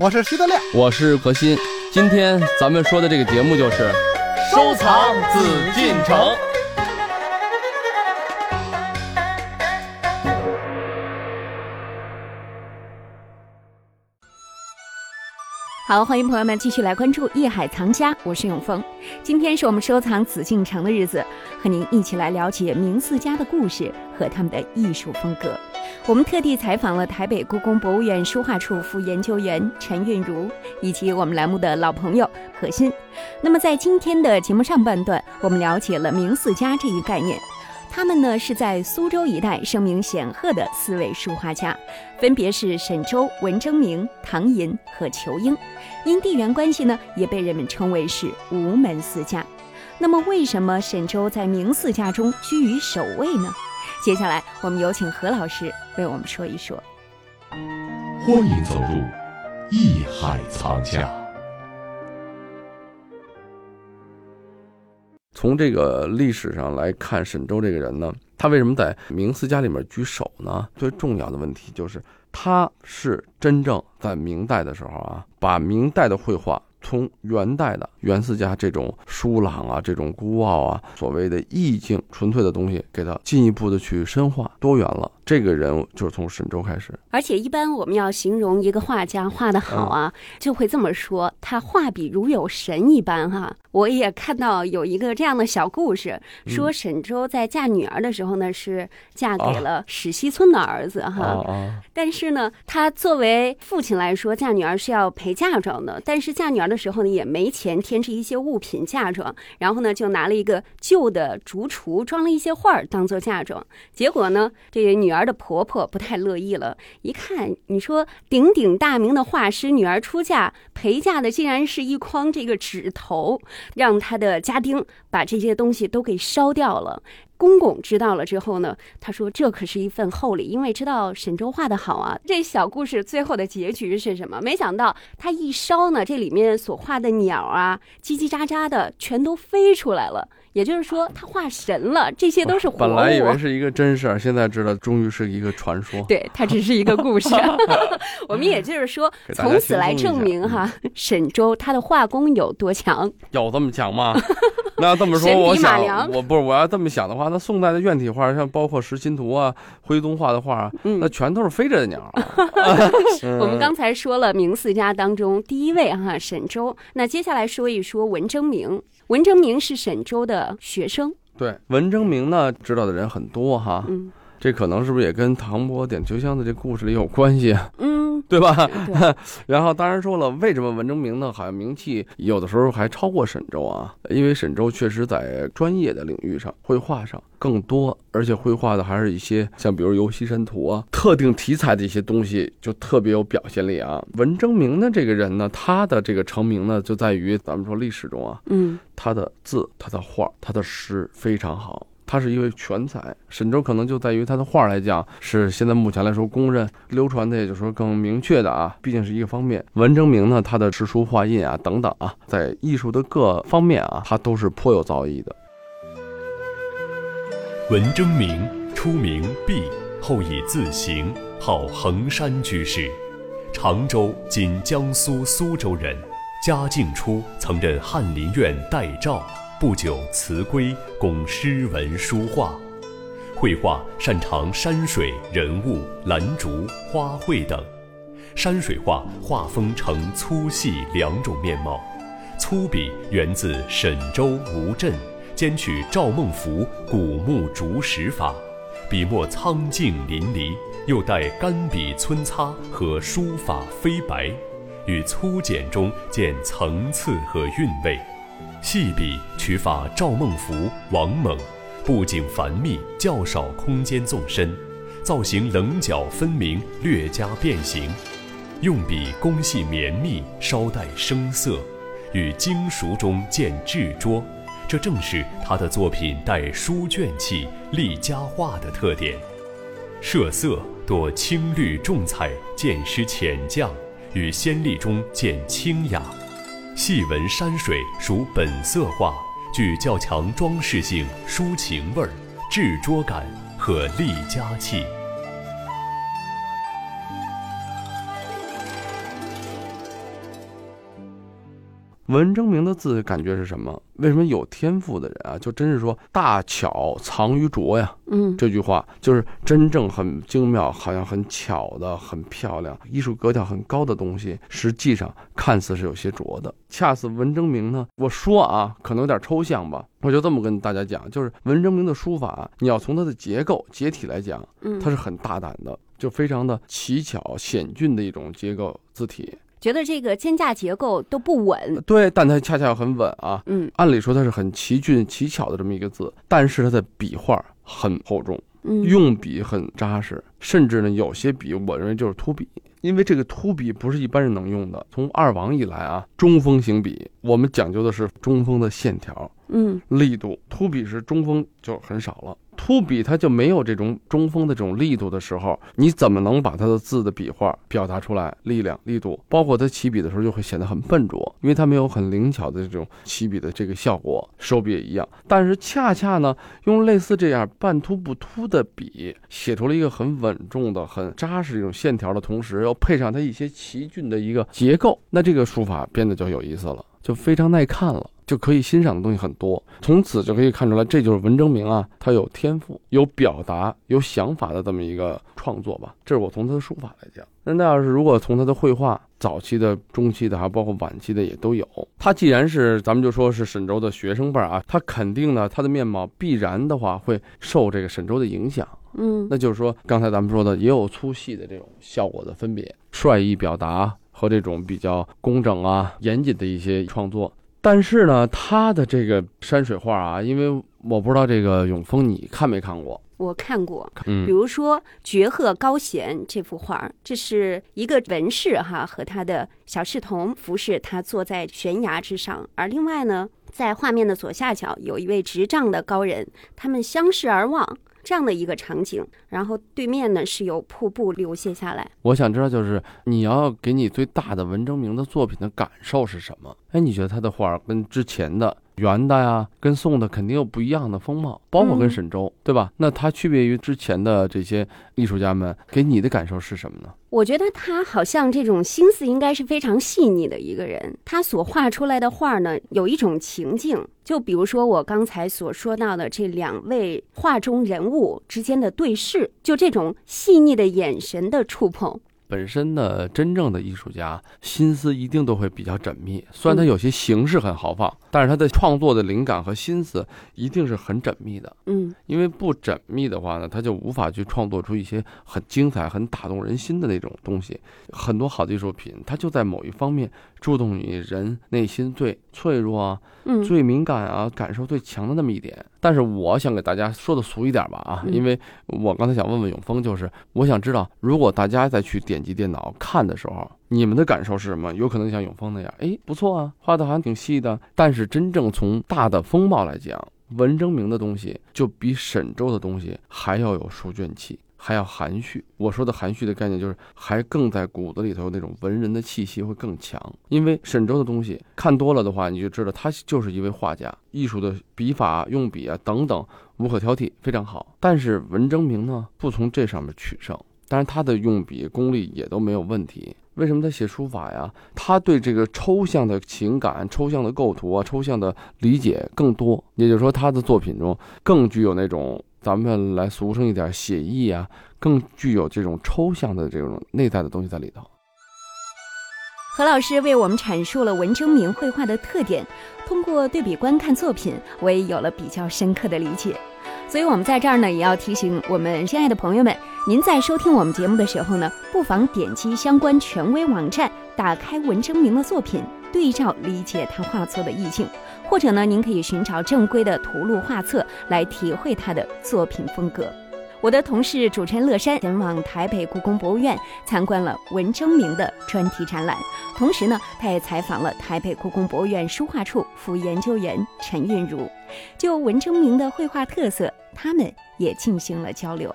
我是徐德亮，我是何鑫。今天咱们说的这个节目就是收藏紫禁城。好，欢迎朋友们继续来关注《艺海藏家》，我是永峰。今天是我们收藏紫禁城的日子，和您一起来了解明四家的故事和他们的艺术风格。我们特地采访了台北故宫博物院书画处副研究员陈韵如，以及我们栏目的老朋友何欣。那么在今天的节目上半段，我们了解了明四家这一概念。他们呢是在苏州一带声名显赫的四位书画家，分别是沈周、文征明、唐寅和仇英。因地缘关系呢，也被人们称为是吴门四家。那么，为什么沈周在明四家中居于首位呢？接下来，我们有请何老师为我们说一说。欢迎走入艺海藏家。从这个历史上来看，沈周这个人呢，他为什么在明四家里面居首呢？最重要的问题就是，他是真正在明代的时候啊，把明代的绘画。从元代的元四家这种疏朗啊，这种孤傲啊，所谓的意境纯粹的东西，给它进一步的去深化多元了。这个人就是从沈周开始。而且一般我们要形容一个画家画的好啊，就会这么说：他画笔如有神一般哈。我也看到有一个这样的小故事，说沈周在嫁女儿的时候呢，是嫁给了史西村的儿子哈。但是呢，他作为父亲来说，嫁女儿是要陪嫁妆的，但是嫁女儿的。的时候呢，也没钱添置一些物品嫁妆，然后呢，就拿了一个旧的竹橱装了一些画儿当做嫁妆。结果呢，这个女儿的婆婆不太乐意了，一看，你说鼎鼎大名的画师女儿出嫁陪嫁的竟然是一筐这个纸头，让他的家丁把这些东西都给烧掉了。公公知道了之后呢，他说这可是一份厚礼，因为知道沈周画的好啊。这小故事最后的结局是什么？没想到他一烧呢，这里面所画的鸟啊，叽叽喳喳的全都飞出来了。也就是说，他画神了，这些都是活物。本来以为是一个真事儿，现在知道终于是一个传说。对，它只是一个故事。我们也就是说，从此来证明哈，沈周他的画工有多强。有这么强吗？那这么说，我想，我不是我要这么想的话，那宋代的院体画，像包括石心图啊、徽宗画的画，那全都是飞着的鸟。我们刚才说了明四家当中第一位哈，沈周。那接下来说一说文征明。文征明是沈周的学生。对，文征明呢，知道的人很多哈。嗯，这可能是不是也跟唐伯点秋香的这故事里有关系？嗯。对吧？然后当然说了，为什么文征明呢？好像名气有的时候还超过沈周啊？因为沈周确实在专业的领域上，绘画上更多，而且绘画的还是一些像比如游戏神图啊，特定题材的一些东西，就特别有表现力啊。文征明的这个人呢，他的这个成名呢，就在于咱们说历史中啊，嗯，他的字、他的画、他的诗非常好。他是一位全才，沈周可能就在于他的画来讲，是现在目前来说公认流传的，也就是说更明确的啊，毕竟是一个方面。文征明呢，他的诗书画印啊等等啊，在艺术的各方面啊，他都是颇有造诣的。文征明初名毕，后以字行，号衡山居士，常州（今江苏苏州）人。嘉靖初曾任翰林院待诏。不久辞归，供诗文书画，绘画擅长山水、人物、兰竹、花卉等。山水画画风呈粗细两种面貌，粗笔源自沈周吴镇，兼取赵孟頫古木竹石法，笔墨苍劲淋漓，又带干笔皴擦和书法飞白，与粗简中见层次和韵味。细笔取法赵孟頫、王蒙，布景繁密，较少空间纵深，造型棱角分明，略加变形。用笔工细绵密，稍带生涩，与精熟中见稚拙，这正是他的作品带书卷气、立家画的特点。设色多青绿重彩，见湿浅绛，与先例中见清雅。细纹山水属本色画，具较强装饰性、抒情味儿、制拙感和立家气。文征明的字感觉是什么？为什么有天赋的人啊，就真是说大巧藏于拙呀？嗯，这句话就是真正很精妙，好像很巧的、很漂亮、艺术格调很高的东西，实际上看似是有些拙的。恰似文征明呢，我说啊，可能有点抽象吧，我就这么跟大家讲，就是文征明的书法，你要从它的结构结体来讲，嗯，它是很大胆的，就非常的奇巧险峻的一种结构字体。觉得这个肩架结构都不稳，对，但它恰恰很稳啊。嗯，按理说它是很奇俊奇巧的这么一个字，但是它的笔画很厚重，用笔很扎实，甚至呢有些笔我认为就是秃笔，因为这个秃笔不是一般人能用的。从二王以来啊，中锋行笔，我们讲究的是中锋的线条，嗯，力度，秃笔是中锋就很少了。秃笔它就没有这种中锋的这种力度的时候，你怎么能把它的字的笔画表达出来？力量、力度，包括它起笔的时候就会显得很笨拙，因为它没有很灵巧的这种起笔的这个效果。收笔也一样，但是恰恰呢，用类似这样半秃不秃的笔，写出了一个很稳重的、很扎实一种线条的同时，又配上它一些奇峻的一个结构，那这个书法变得就有意思了，就非常耐看了。就可以欣赏的东西很多，从此就可以看出来，这就是文征明啊，他有天赋、有表达、有想法的这么一个创作吧。这是我从他的书法来讲。那那要是如果从他的绘画，早期的、中期的，还包括晚期的也都有。他既然是咱们就说是沈周的学生辈儿啊，他肯定呢，他的面貌必然的话会受这个沈周的影响。嗯，那就是说刚才咱们说的也有粗细的这种效果的分别，率意表达和这种比较工整啊、严谨的一些创作。但是呢，他的这个山水画啊，因为我不知道这个永丰你看没看过？我看过，嗯，比如说《绝壑高闲》这幅画，这是一个文士哈和他的小侍童服侍他坐在悬崖之上，而另外呢，在画面的左下角有一位执杖的高人，他们相视而望。这样的一个场景，然后对面呢是有瀑布流泻下来。我想知道，就是你要给你最大的文征明的作品的感受是什么？哎，你觉得他的画跟之前的？元的呀，跟宋的肯定有不一样的风貌，包括跟沈周，对吧？那他区别于之前的这些艺术家们，给你的感受是什么呢？我觉得他好像这种心思应该是非常细腻的一个人，他所画出来的画呢，有一种情境，就比如说我刚才所说到的这两位画中人物之间的对视，就这种细腻的眼神的触碰。本身的真正的艺术家心思一定都会比较缜密，虽然他有些形式很豪放，但是他的创作的灵感和心思一定是很缜密的。嗯，因为不缜密的话呢，他就无法去创作出一些很精彩、很打动人心的那种东西。很多好的艺术品，它就在某一方面触动你人内心最脆弱啊、最敏感啊、感受最强的那么一点。但是我想给大家说的俗一点吧啊，因为我刚才想问问永峰，就是我想知道，如果大家再去点击电脑看的时候，你们的感受是什么？有可能像永峰那样，哎，不错啊，画的好像挺细的。但是真正从大的风貌来讲，文征明的东西就比沈周的东西还要有书卷气。还要含蓄，我说的含蓄的概念就是还更在骨子里头那种文人的气息会更强。因为沈周的东西看多了的话，你就知道他就是一位画家，艺术的笔法、用笔啊等等无可挑剔，非常好。但是文征明呢，不从这上面取胜，当然他的用笔功力也都没有问题。为什么他写书法呀？他对这个抽象的情感、抽象的构图啊、抽象的理解更多，也就是说他的作品中更具有那种。咱们来俗称一点写意啊，更具有这种抽象的这种内在的东西在里头。何老师为我们阐述了文征明绘画的特点，通过对比观看作品，我也有了比较深刻的理解。所以，我们在这儿呢，也要提醒我们亲爱的朋友们，您在收听我们节目的时候呢，不妨点击相关权威网站，打开文征明的作品，对照理解他画作的意境。或者呢，您可以寻找正规的图录画册来体会他的作品风格。我的同事主持人乐山前往台北故宫博物院参观了文征明的专题展览，同时呢，他也采访了台北故宫博物院书画处副研究员陈韵如，就文征明的绘画特色，他们也进行了交流。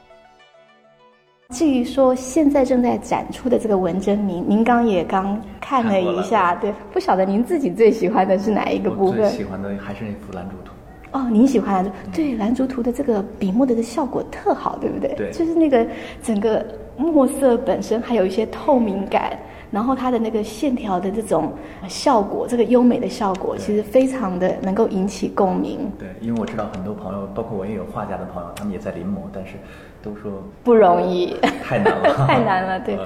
至于说现在正在展出的这个文征明，您刚也刚看了一下，对，不晓得您自己最喜欢的是哪一个部分？最喜欢的还是那幅《兰竹图》。哦，您喜欢兰竹？对，《兰竹图》的这个笔墨的的效果特好，对不对？对，就是那个整个墨色本身还有一些透明感，然后它的那个线条的这种效果，这个优美的效果，其实非常的能够引起共鸣。对，因为我知道很多朋友，包括我也有画家的朋友，他们也在临摹，但是都说不容易，太难了，太难了。对，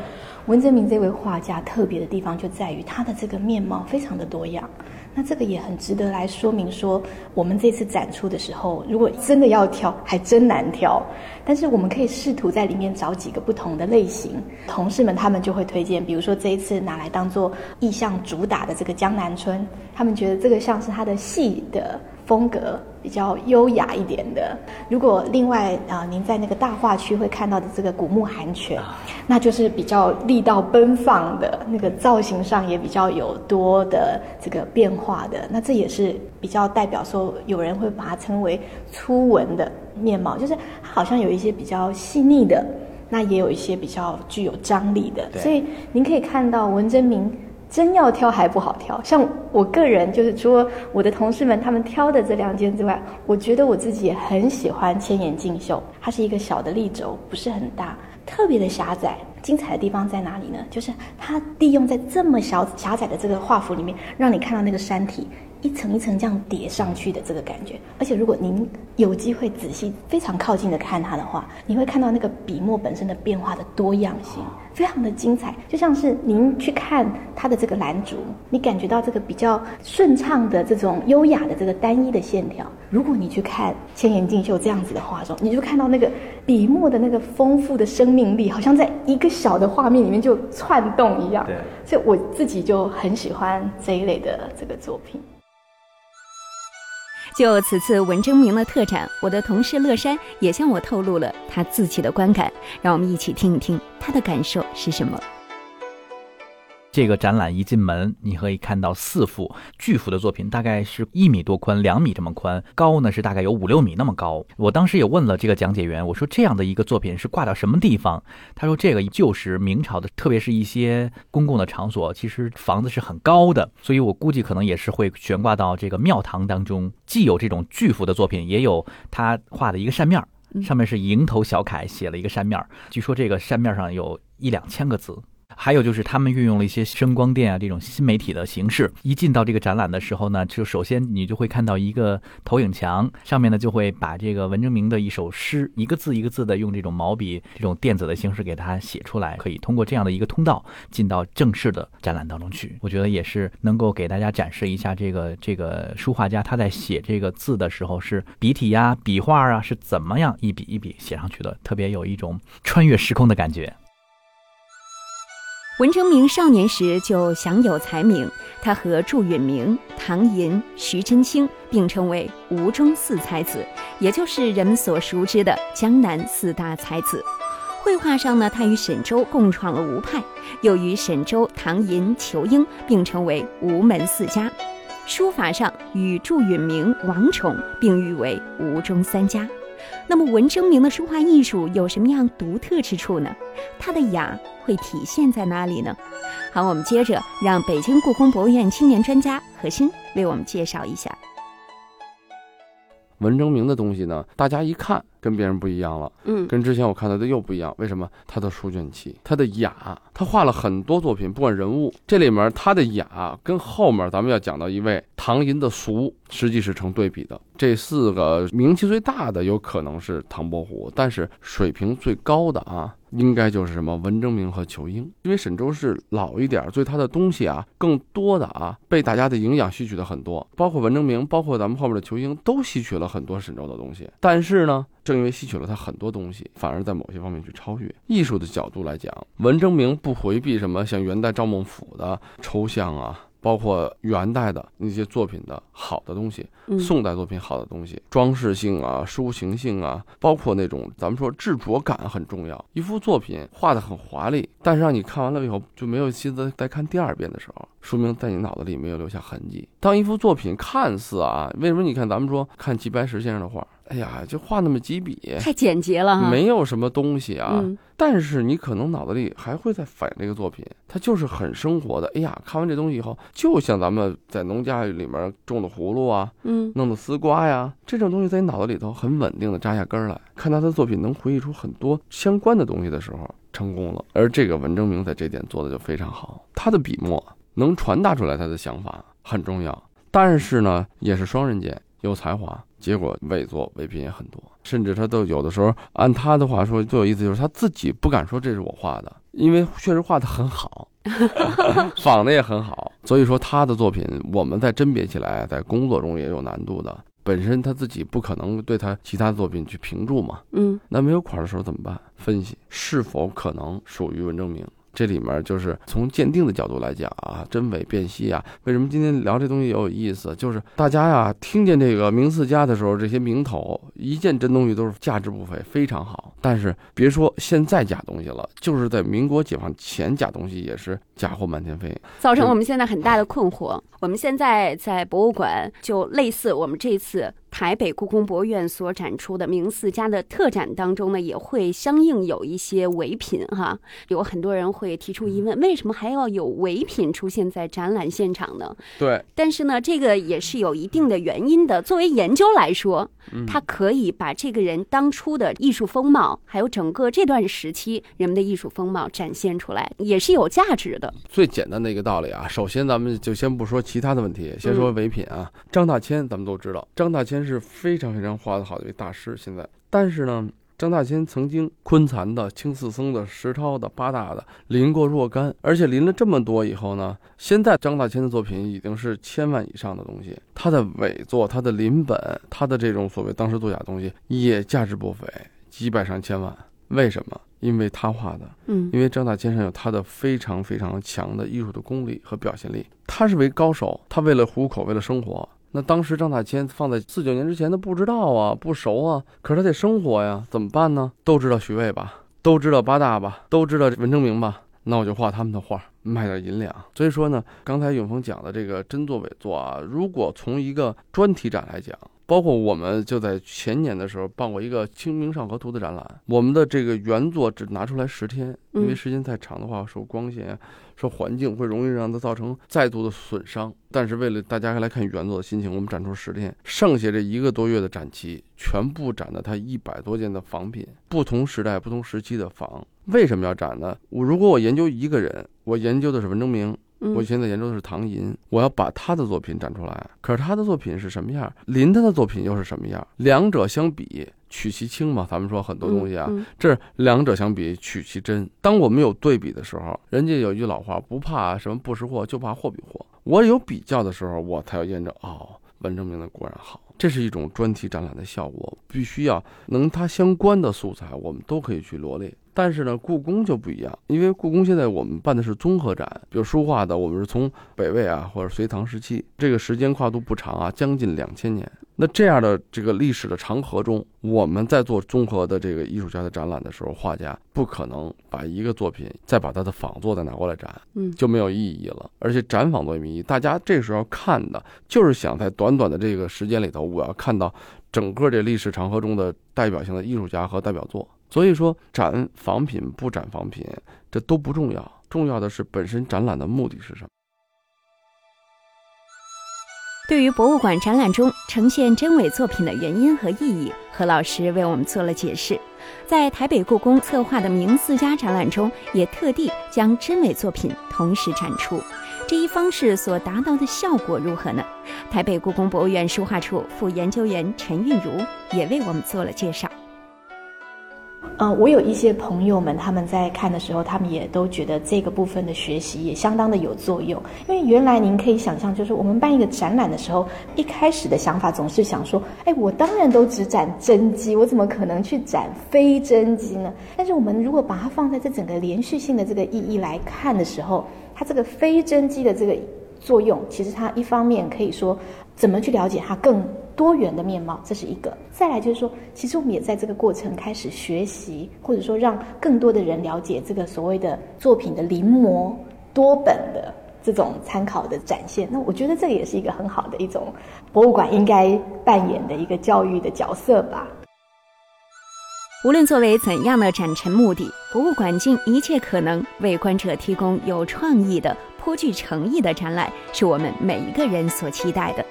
文征明这位画家特别的地方就在于他的这个面貌非常的多样。那这个也很值得来说明说，我们这次展出的时候，如果真的要挑，还真难挑。但是我们可以试图在里面找几个不同的类型。同事们他们就会推荐，比如说这一次拿来当做意象主打的这个江南春，他们觉得这个像是他的戏的。风格比较优雅一点的。如果另外啊，您在那个大画区会看到的这个古木寒泉，那就是比较力道奔放的，那个造型上也比较有多的这个变化的。那这也是比较代表说，有人会把它称为粗文的面貌，就是它好像有一些比较细腻的，那也有一些比较具有张力的。所以您可以看到文征明。真要挑还不好挑，像我个人就是除了我的同事们他们挑的这两件之外，我觉得我自己也很喜欢千眼镜秀，它是一个小的立轴，不是很大，特别的狭窄。精彩的地方在哪里呢？就是它利用在这么小狭窄的这个画幅里面，让你看到那个山体。一层一层这样叠上去的这个感觉，而且如果您有机会仔细、非常靠近的看它的话，你会看到那个笔墨本身的变化的多样性，非常的精彩。就像是您去看它的这个蓝竹，你感觉到这个比较顺畅的这种优雅的这个单一的线条。如果你去看千言竞秀这样子的画中，你就看到那个笔墨的那个丰富的生命力，好像在一个小的画面里面就窜动一样。对，所以我自己就很喜欢这一类的这个作品。就此次文征明的特展，我的同事乐山也向我透露了他自己的观感，让我们一起听一听他的感受是什么。这个展览一进门，你可以看到四幅巨幅的作品，大概是一米多宽，两米这么宽，高呢是大概有五六米那么高。我当时也问了这个讲解员，我说这样的一个作品是挂到什么地方？他说这个就是明朝的，特别是一些公共的场所，其实房子是很高的，所以我估计可能也是会悬挂到这个庙堂当中。既有这种巨幅的作品，也有他画的一个扇面，上面是蝇头小楷写了一个扇面，据说这个扇面上有一两千个字。还有就是，他们运用了一些声光电啊这种新媒体的形式。一进到这个展览的时候呢，就首先你就会看到一个投影墙，上面呢就会把这个文征明的一首诗，一个字一个字的用这种毛笔这种电子的形式给它写出来，可以通过这样的一个通道进到正式的展览当中去。我觉得也是能够给大家展示一下这个这个书画家他在写这个字的时候是笔体呀、笔画啊是怎么样一笔一笔写上去的，特别有一种穿越时空的感觉。文征明少年时就享有才名，他和祝允明、唐寅、徐祯卿并称为吴中四才子，也就是人们所熟知的江南四大才子。绘画上呢，他与沈周共创了吴派，又与沈周、唐寅、仇英并称为吴门四家。书法上与祝允明、王宠并誉为吴中三家。那么文征明的书画艺术有什么样独特之处呢？他的雅会体现在哪里呢？好，我们接着让北京故宫博物院青年专家何欣为我们介绍一下。文征明的东西呢，大家一看跟别人不一样了，嗯，跟之前我看到的又不一样。为什么？他的书卷气，他的雅，他画了很多作品，不管人物，这里面他的雅跟后面咱们要讲到一位唐寅的俗，实际是成对比的。这四个名气最大的有可能是唐伯虎，但是水平最高的啊。应该就是什么文征明和仇英，因为沈周是老一点，所以他的东西啊，更多的啊，被大家的营养吸取的很多，包括文征明，包括咱们后面的仇英，都吸取了很多沈周的东西。但是呢，正因为吸取了他很多东西，反而在某些方面去超越。艺术的角度来讲，文征明不回避什么像元代赵孟俯的抽象啊。包括元代的那些作品的好的东西，宋代作品好的东西，装饰性啊、抒情性啊，包括那种咱们说执着感很重要。一幅作品画的很华丽，但是让你看完了以后就没有心思再看第二遍的时候，说明在你脑子里没有留下痕迹。当一幅作品看似啊，为什么你看咱们说看齐白石先生的画？哎呀，就画那么几笔，太简洁了，没有什么东西啊。但是你可能脑子里还会在反映这个作品，它就是很生活的。哎呀，看完这东西以后，就像咱们在农家里面种的葫芦啊，嗯，弄的丝瓜呀，这种东西在你脑子里头很稳定的扎下根来。看他的作品，能回忆出很多相关的东西的时候，成功了。而这个文征明在这点做的就非常好，他的笔墨能传达出来他的想法很重要，但是呢，也是双刃剑，有才华，结果伪作伪品也很多，甚至他都有的时候按他的话说最有意思就是他自己不敢说这是我画的，因为确实画的很好。仿的也很好，所以说他的作品，我们在甄别起来，在工作中也有难度的。本身他自己不可能对他其他作品去评注嘛，嗯，那没有款的时候怎么办？分析是否可能属于文征明。这里面就是从鉴定的角度来讲啊，真伪辨析啊。为什么今天聊这东西也有意思？就是大家呀，听见这个名四家的时候，这些名头一件真东西都是价值不菲，非常好。但是别说现在假东西了，就是在民国解放前假东西也是假货满天飞，造成我们现在很大的困惑。我们现在在博物馆，就类似我们这次。台北故宫博物院所展出的明四家的特展当中呢，也会相应有一些伪品哈。有很多人会提出疑问：为什么还要有伪品出现在展览现场呢？对。但是呢，这个也是有一定的原因的。作为研究来说，它可以把这个人当初的艺术风貌，还有整个这段时期人们的艺术风貌展现出来，也是有价值的。最简单的一个道理啊，首先咱们就先不说其他的问题，先说伪品啊。张大千，咱们都知道，张大千。是非常非常画的好的一位大师。现在，但是呢，张大千曾经昆残的、青四僧的、石涛的、八大的临过若干，而且临了这么多以后呢，现在张大千的作品已经是千万以上的东西。他的伪作、他的临本、他的这种所谓当时作假东西也价值不菲，几百上千万。为什么？因为他画的，嗯，因为张大千上有他的非常非常强的艺术的功力和表现力。他是为高手，他为了糊口，为了生活。那当时张大千放在四九年之前，他不知道啊，不熟啊，可是他得生活呀，怎么办呢？都知道徐渭吧，都知道八大吧，都知道文征明吧，那我就画他们的画，卖点银两。所以说呢，刚才永峰讲的这个真作伪作啊，如果从一个专题展来讲，包括我们就在前年的时候办过一个《清明上河图》的展览，我们的这个原作只拿出来十天，因为时间太长的话，受光线。受环境会容易让它造成再度的损伤，但是为了大家来看原作的心情，我们展出十天，剩下这一个多月的展期，全部展的它一百多件的仿品，不同时代、不同时期的仿。为什么要展呢？我如果我研究一个人，我研究的是文征明。我现在研究的是唐寅，我要把他的作品展出来。可是他的作品是什么样？林他的作品又是什么样？两者相比，取其轻嘛。咱们说很多东西啊，这是两者相比，取其真。当我们有对比的时候，人家有一句老话，不怕什么不识货，就怕货比货。我有比较的时候，我才要验证哦，文征明的果然好。这是一种专题展览的效果，必须要能它相关的素材，我们都可以去罗列。但是呢，故宫就不一样，因为故宫现在我们办的是综合展，比如书画的，我们是从北魏啊或者隋唐时期，这个时间跨度不长啊，将近两千年。那这样的这个历史的长河中，我们在做综合的这个艺术家的展览的时候，画家不可能把一个作品再把他的仿作再拿过来展，嗯，就没有意义了。而且展仿作也没意义，大家这时候看的就是想在短短的这个时间里头，我要看到整个这历史长河中的代表性的艺术家和代表作。所以说，展仿品不展仿品，这都不重要，重要的是本身展览的目的是什么。对于博物馆展览中呈现真伪作品的原因和意义，何老师为我们做了解释。在台北故宫策划的明四家展览中，也特地将真伪作品同时展出。这一方式所达到的效果如何呢？台北故宫博物院书画处副研究员陈韵如也为我们做了介绍。嗯，我有一些朋友们，他们在看的时候，他们也都觉得这个部分的学习也相当的有作用。因为原来您可以想象，就是我们办一个展览的时候，一开始的想法总是想说，哎，我当然都只展真迹，我怎么可能去展非真迹呢？但是我们如果把它放在这整个连续性的这个意义来看的时候，它这个非真迹的这个作用，其实它一方面可以说怎么去了解它更。多元的面貌，这是一个。再来就是说，其实我们也在这个过程开始学习，或者说让更多的人了解这个所谓的作品的临摹多本的这种参考的展现。那我觉得这也是一个很好的一种博物馆应该扮演的一个教育的角色吧。无论作为怎样的展陈目的，博物馆尽一切可能为观者提供有创意的、颇具诚意的展览，是我们每一个人所期待的。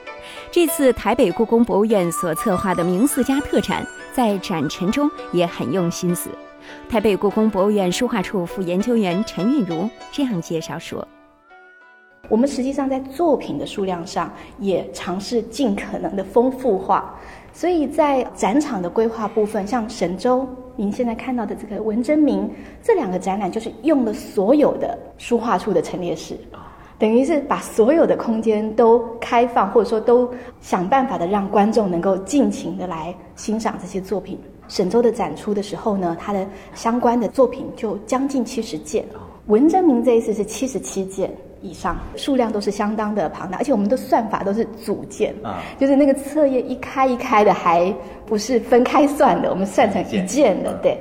这次台北故宫博物院所策划的明四家特展，在展陈中也很用心思。台北故宫博物院书画处副研究员陈韵如这样介绍说：“我们实际上在作品的数量上也尝试尽可能的丰富化，所以在展场的规划部分，像神州您现在看到的这个文征明这两个展览，就是用了所有的书画处的陈列室。”等于是把所有的空间都开放，或者说都想办法的让观众能够尽情的来欣赏这些作品。沈周的展出的时候呢，他的相关的作品就将近七十件。文征明这一次是七十七件以上，数量都是相当的庞大，而且我们的算法都是组件啊，就是那个册页一开一开的，还不是分开算的，我们算成一件的，对。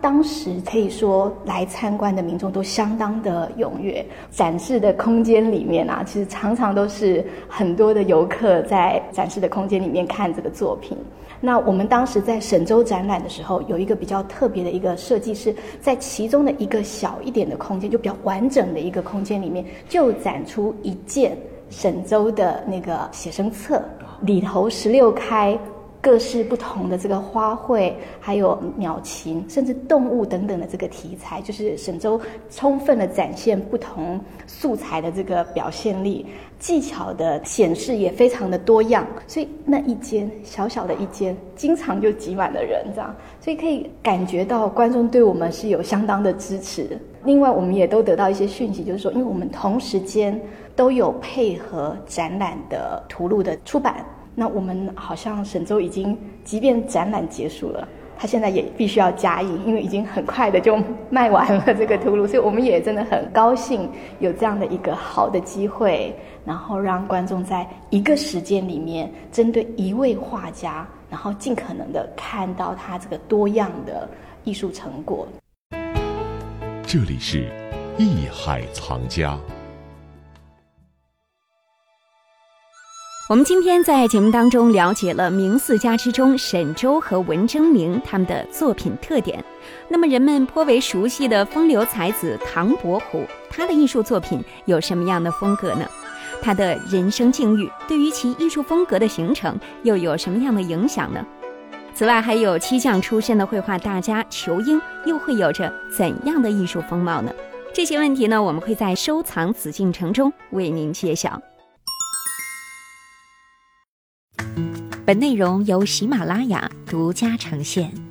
当时可以说来参观的民众都相当的踊跃，展示的空间里面啊，其实常常都是很多的游客在展示的空间里面看这个作品。那我们当时在沈州展览的时候，有一个比较特别的一个设计，是在其中的一个小一点的空间，就比较完整的一个空间里面，就展出一件沈州的那个写生册，里头十六开。各式不同的这个花卉，还有鸟禽，甚至动物等等的这个题材，就是沈周充分的展现不同素材的这个表现力，技巧的显示也非常的多样。所以那一间小小的一间，经常就挤满了人，这样，所以可以感觉到观众对我们是有相当的支持。另外，我们也都得到一些讯息，就是说，因为我们同时间都有配合展览的图录的出版。那我们好像沈周已经，即便展览结束了，他现在也必须要加印，因为已经很快的就卖完了这个图录，所以我们也真的很高兴有这样的一个好的机会，然后让观众在一个时间里面，针对一位画家，然后尽可能的看到他这个多样的艺术成果。这里是艺海藏家。我们今天在节目当中了解了明四家之中沈周和文征明他们的作品特点。那么人们颇为熟悉的风流才子唐伯虎，他的艺术作品有什么样的风格呢？他的人生境遇对于其艺术风格的形成又有什么样的影响呢？此外，还有漆匠出身的绘画大家仇英又会有着怎样的艺术风貌呢？这些问题呢，我们会在收藏紫禁城中为您揭晓。本内容由喜马拉雅独家呈现。